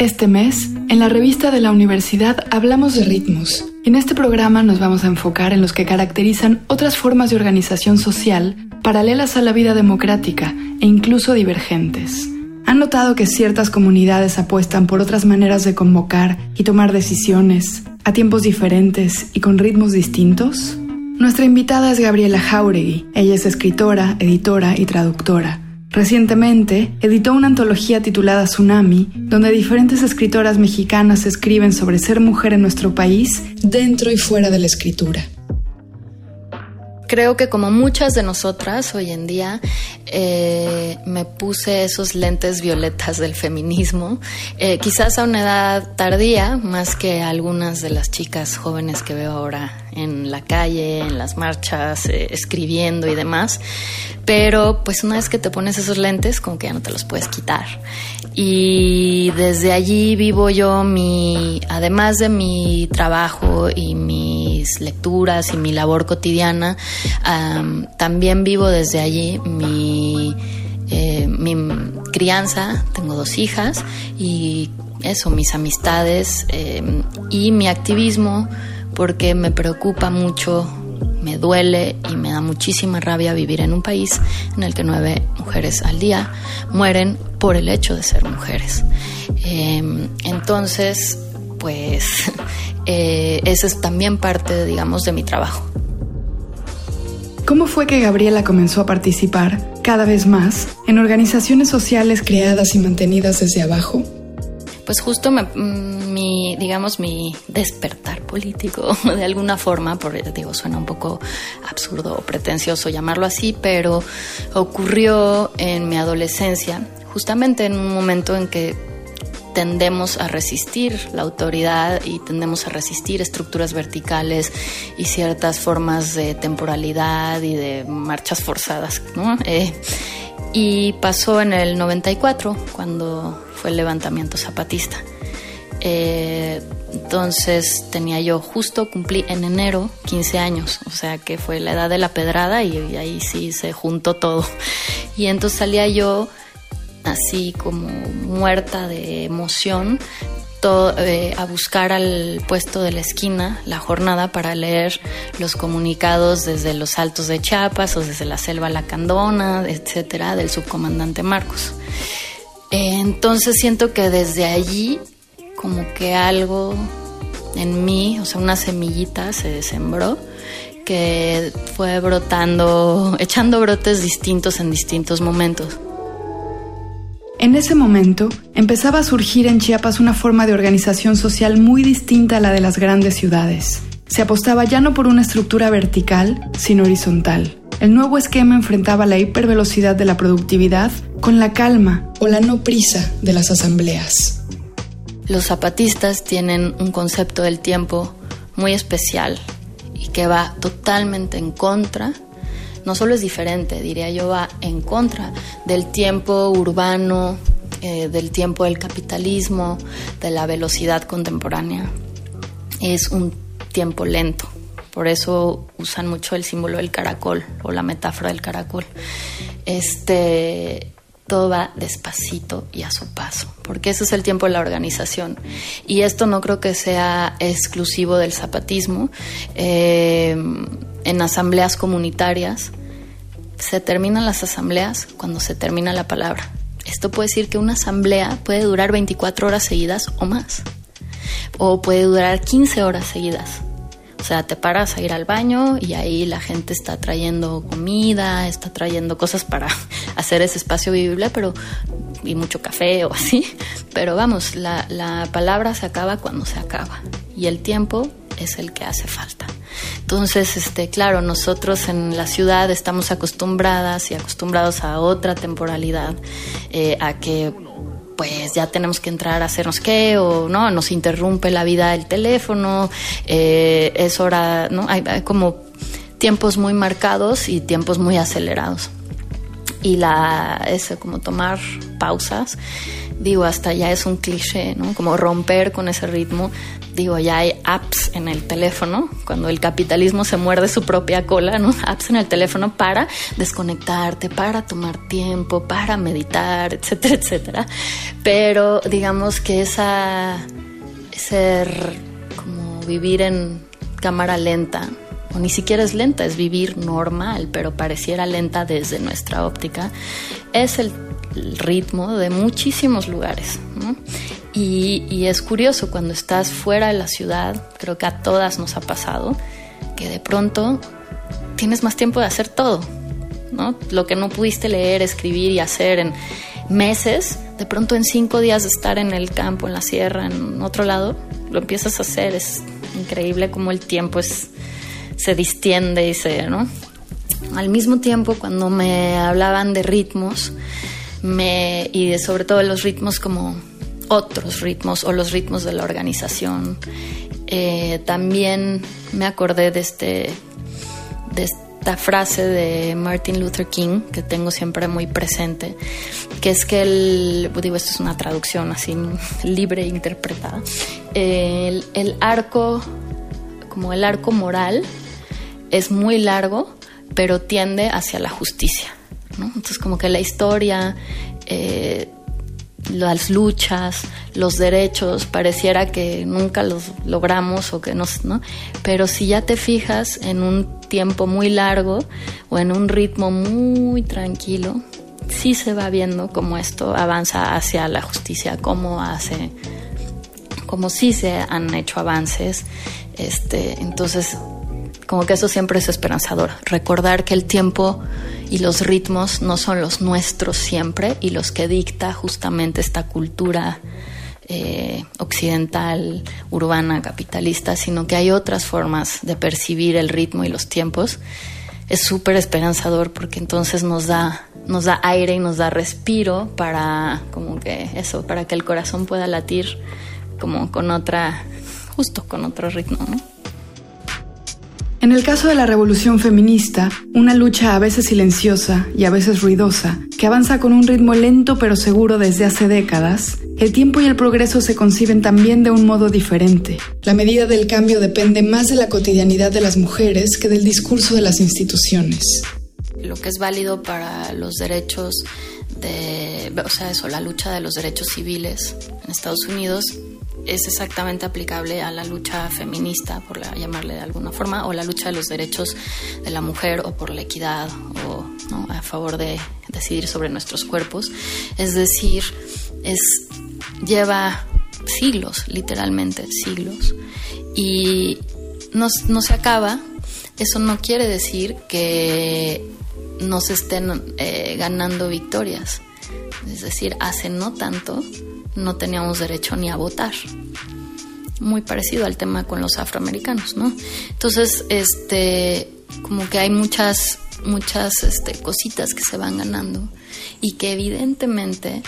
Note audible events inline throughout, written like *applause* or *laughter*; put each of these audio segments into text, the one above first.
Este mes, en la revista de la universidad hablamos de ritmos. En este programa nos vamos a enfocar en los que caracterizan otras formas de organización social paralelas a la vida democrática e incluso divergentes. ¿Han notado que ciertas comunidades apuestan por otras maneras de convocar y tomar decisiones a tiempos diferentes y con ritmos distintos? Nuestra invitada es Gabriela Jauregui. Ella es escritora, editora y traductora. Recientemente editó una antología titulada Tsunami, donde diferentes escritoras mexicanas escriben sobre ser mujer en nuestro país dentro y fuera de la escritura. Creo que como muchas de nosotras hoy en día, eh, me puse esos lentes violetas del feminismo, eh, quizás a una edad tardía, más que algunas de las chicas jóvenes que veo ahora en la calle, en las marchas, eh, escribiendo y demás. Pero pues una vez que te pones esos lentes, como que ya no te los puedes quitar. Y desde allí vivo yo mi, además de mi trabajo y mis lecturas y mi labor cotidiana, también vivo desde allí mi, eh, mi crianza. Tengo dos hijas y eso, mis amistades eh, y mi activismo porque me preocupa mucho, me duele y me da muchísima rabia vivir en un país en el que nueve mujeres al día mueren por el hecho de ser mujeres. Em, entonces, pues, *laughs* eh, eso es también parte, digamos, de mi trabajo. ¿Cómo fue que Gabriela comenzó a participar cada vez más en organizaciones sociales creadas y mantenidas desde abajo? Pues justo mm, mi, digamos, mi despertar político, *laughs* de alguna forma, porque digo, suena un poco absurdo o pretencioso llamarlo así, pero ocurrió en mi adolescencia, justamente en un momento en que tendemos a resistir la autoridad y tendemos a resistir estructuras verticales y ciertas formas de temporalidad y de marchas forzadas, ¿no? Eh, y pasó en el 94, cuando fue el levantamiento zapatista. Eh, entonces tenía yo justo, cumplí en enero 15 años, o sea que fue la edad de la pedrada y, ahí sí se juntó todo. *laughs* Y entonces salía yo así como muerta de emoción eh, a buscar al puesto de la esquina la jornada para leer los comunicados desde los altos de Chiapas o desde la selva lacandona, etcétera, del subcomandante Marcos. entonces siento que desde allí como que algo en mí, o sea, una semillita se sembró que fue brotando, echando brotes distintos en distintos momentos. En ese momento empezaba a surgir en Chiapas una forma de organización social muy distinta a la de las grandes ciudades. Se apostaba ya no por una estructura vertical, sino horizontal. El nuevo esquema enfrentaba la hipervelocidad de la productividad con la calma o la no prisa de las asambleas. Los zapatistas tienen un concepto del tiempo muy especial y que va totalmente en contra no solo es diferente, diría yo, va en contra del tiempo urbano, eh, del tiempo del capitalismo, de la velocidad contemporánea. Es un tiempo lento. Por eso usan mucho el símbolo del caracol o la metáfora del caracol. Este, todo va despacito y a su paso, porque ese es el tiempo de la organización. Y esto no creo que sea exclusivo del zapatismo. Eh, en asambleas comunitarias se terminan las asambleas cuando se termina la palabra. Esto puede decir que una asamblea puede durar 24 horas seguidas o más. O puede durar 15 horas seguidas. O sea, te paras a ir al baño y ahí la gente está trayendo comida, está trayendo cosas para *laughs* hacer ese espacio vivible, pero y mucho café o *laughs* así. Pero vamos, la, la palabra se acaba cuando se acaba y el tiempo es el que hace falta. Entonces, este, claro, nosotros en la ciudad estamos acostumbradas y acostumbrados a otra temporalidad, eh, a que pues ya tenemos que entrar a hacernos qué o no, nos interrumpe la vida el teléfono, eh, es hora, ¿no? Hay, como tiempos muy marcados y tiempos muy acelerados. Y la, ese como tomar pausas digo, hasta ya es un cliché, ¿no? Como romper con ese ritmo. Digo, ya hay apps en el teléfono, cuando el capitalismo se muerde su propia cola, ¿no? *laughs* Apps en el teléfono para desconectarte, para tomar tiempo, para meditar, etcétera, etcétera. Pero digamos que esa ser como vivir en cámara lenta, o ni siquiera es lenta, es vivir normal, pero pareciera lenta desde nuestra óptica, es el, ritmo de muchísimos lugares. Y, es curioso, cuando estás fuera de la ciudad, creo que a todas nos ha pasado, que de pronto tienes más tiempo de hacer todo. ¿no? Lo que no pudiste leer, escribir y hacer en meses, de pronto en cinco días de estar en el campo, en la sierra, en otro lado, lo empiezas a hacer. Es increíble cómo el tiempo es se distiende y se, ¿no? Al mismo tiempo, cuando me hablaban de ritmos, me, y de, sobre todo los ritmos como otros ritmos o los ritmos de la organización, eh, también me acordé de, este, de esta frase de Martin Luther King que tengo siempre muy presente, que es que el, digo, esto es una traducción así libre e interpretada, el, el arco, como el arco moral, es muy largo, pero tiende hacia la justicia. Entonces como que la historia, eh, las luchas, los derechos, pareciera que nunca los logramos o que no, ¿no? Pero si ya te fijas en un tiempo muy largo o en un ritmo muy tranquilo, sí se va viendo cómo esto avanza hacia la justicia, cómo hace, como sí se han hecho avances. Este, entonces como que eso siempre es esperanzador, recordar que el tiempo y los ritmos no son los nuestros siempre y los que dicta justamente esta cultura eh, occidental, urbana, capitalista, sino que hay otras formas de percibir el ritmo y los tiempos. Es súper esperanzador porque entonces nos da, nos da aire y nos da respiro para como que eso, para que el corazón pueda latir como con otra, justo con otro ritmo, ¿no? En el caso de la revolución feminista, una lucha a veces silenciosa y a veces ruidosa, que avanza con un ritmo lento pero seguro desde hace décadas, el tiempo y el progreso se conciben también de un modo diferente. La medida del cambio depende más de la cotidianidad de las mujeres que del discurso de las instituciones. Lo que es válido para los derechos de, o sea, eso, la lucha de los derechos civiles en Estados Unidos es exactamente aplicable a la lucha feminista, por llamarle de alguna forma, o la lucha de los derechos de la mujer o por la equidad o a favor de decidir sobre nuestros cuerpos. Es decir, es, lleva siglos, literalmente siglos, y no, se acaba. Eso no quiere decir que no se estén eh, ganando victorias. Es decir, hace no tanto no teníamos derecho ni a votar. Muy parecido al tema con los afroamericanos, ¿no? Entonces, este, como que hay muchas, muchas este, cositas que se van ganando y que evidentemente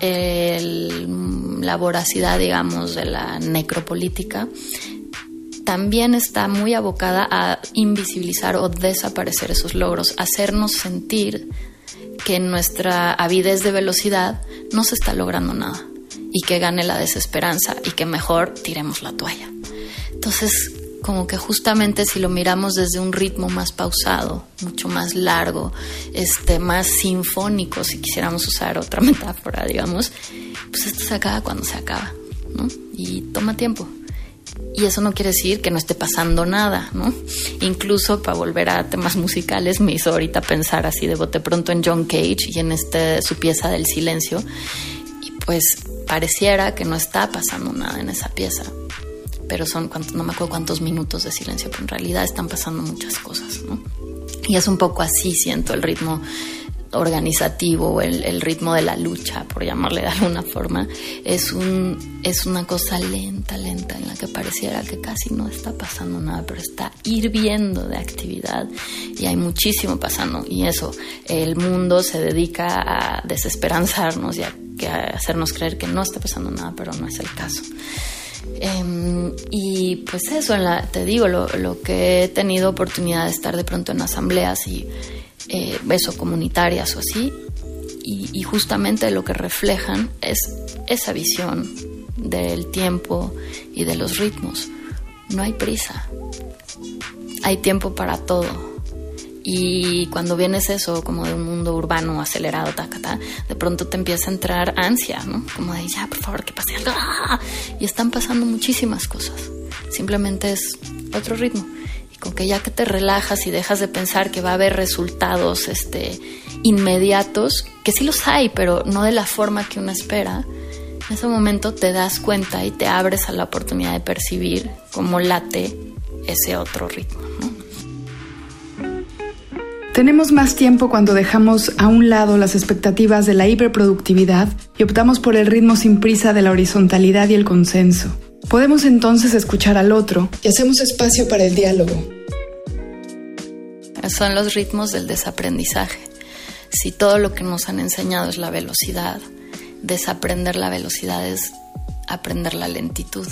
la voracidad, digamos, de la necropolítica también está muy abocada a invisibilizar o desaparecer esos logros, hacernos sentir que en nuestra avidez de velocidad no se está logrando nada y que gane la desesperanza y que mejor tiremos la toalla. Entonces, como que justamente si lo miramos desde un ritmo más pausado, mucho más largo, este, más sinfónico, si quisiéramos usar otra *laughs* metáfora, digamos, pues esto se acaba cuando se acaba, ¿no? Y toma tiempo. Y eso no quiere decir que no esté pasando nada, ¿no? Incluso para volver a temas musicales me hizo ahorita pensar así de bote pronto en John Cage y en este su pieza del silencio. Y pues pareciera que no está pasando nada en esa pieza, pero son, no me acuerdo cuántos minutos de silencio, pero en realidad están pasando muchas cosas, ¿no? Y es un poco así, siento el ritmo organizativo, el, el ritmo de la lucha, por llamarle de alguna forma, es, un, es una cosa lenta, lenta, en la que pareciera que casi no está pasando nada, pero está hirviendo de actividad y hay muchísimo pasando. Y eso, el mundo se dedica a desesperanzarnos y a que hacernos creer que no está pasando nada, pero no es el caso. Em, y pues eso, la, te digo, lo, lo, que he tenido oportunidad de estar de pronto en asambleas y eh, eso, comunitarias o así, y, justamente lo que reflejan es esa visión del tiempo y de los ritmos. No hay prisa, hay tiempo para todo. Y cuando vienes eso, como de un mundo urbano acelerado, de pronto te empieza a entrar ansia, ¿no? Como de ya, por favor, que pase algo. Y están pasando muchísimas cosas. Simplemente es otro ritmo. Y con que ya que te relajas y dejas de pensar que va a haber resultados este, inmediatos, que sí los hay, pero no de la forma que uno espera, en ese momento te das cuenta y te abres a la oportunidad de percibir cómo late ese otro ritmo. Tenemos más tiempo cuando dejamos a un lado las expectativas de la hiperproductividad y optamos por el ritmo sin prisa de la horizontalidad y el consenso. Podemos entonces escuchar al otro y hacemos espacio para el diálogo. Son los ritmos del desaprendizaje. Si todo lo que nos han enseñado es la velocidad, desaprender la velocidad es aprender la lentitud.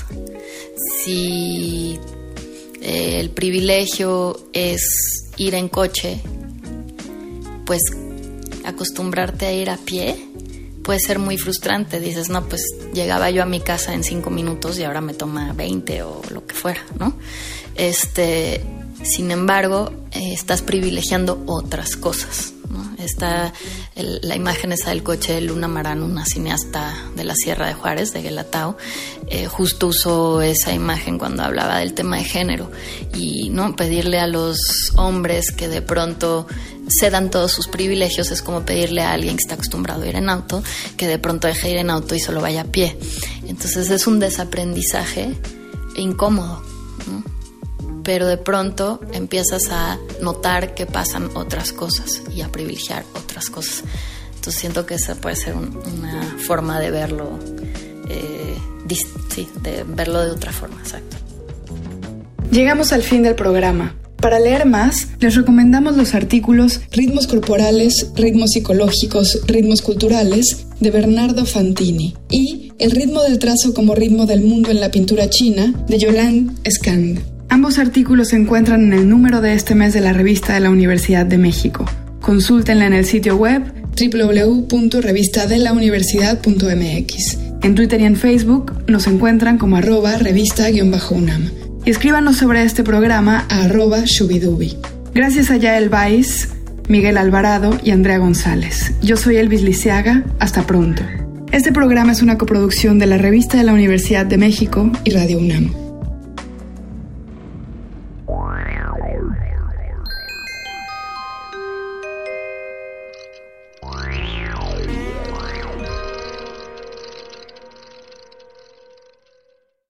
Si eh, el privilegio es ir en coche, pues acostumbrarte a ir a pie puede ser muy frustrante. Dices, no, pues llegaba yo a mi casa en cinco minutos y ahora me toma 20 o lo que fuera, ¿no? Este, sin embargo, eh, estás privilegiando otras cosas. Está la imagen esa del coche de Luna Marán, una cineasta de la Sierra de Juárez, de Guelatao, eh, justo usó esa imagen cuando hablaba del tema de género. Y no pedirle a los hombres que de pronto cedan todos sus privilegios es como pedirle a alguien que está acostumbrado a ir en auto que de pronto deje de ir en auto y solo vaya a pie. Entonces es un desaprendizaje incómodo pero de pronto empiezas a notar que pasan otras cosas y a privilegiar otras cosas. Entonces siento que esa puede ser una forma de verlo, eh, sí, de verlo de otra forma, exacto. Llegamos al fin del programa. Para leer más, les recomendamos los artículos Ritmos corporales, ritmos psicológicos, ritmos culturales de Bernardo Fantini y El ritmo del trazo como ritmo del mundo en la pintura china de Yolande Scand. Ambos artículos se encuentran en el número de este mes de la revista de la Universidad de México. Consúltenla en el sitio web www.revistadelauniversidad.mx. En Twitter y en Facebook nos encuentran como arroba revista-unam. Y escríbanos sobre este programa a arroba shubidubi. Gracias a Yael Vais, Miguel Alvarado y Andrea González. Yo soy Elvis Lisiaga. Hasta pronto. Este programa es una coproducción de la Revista de la Universidad de México y Radio UNAM.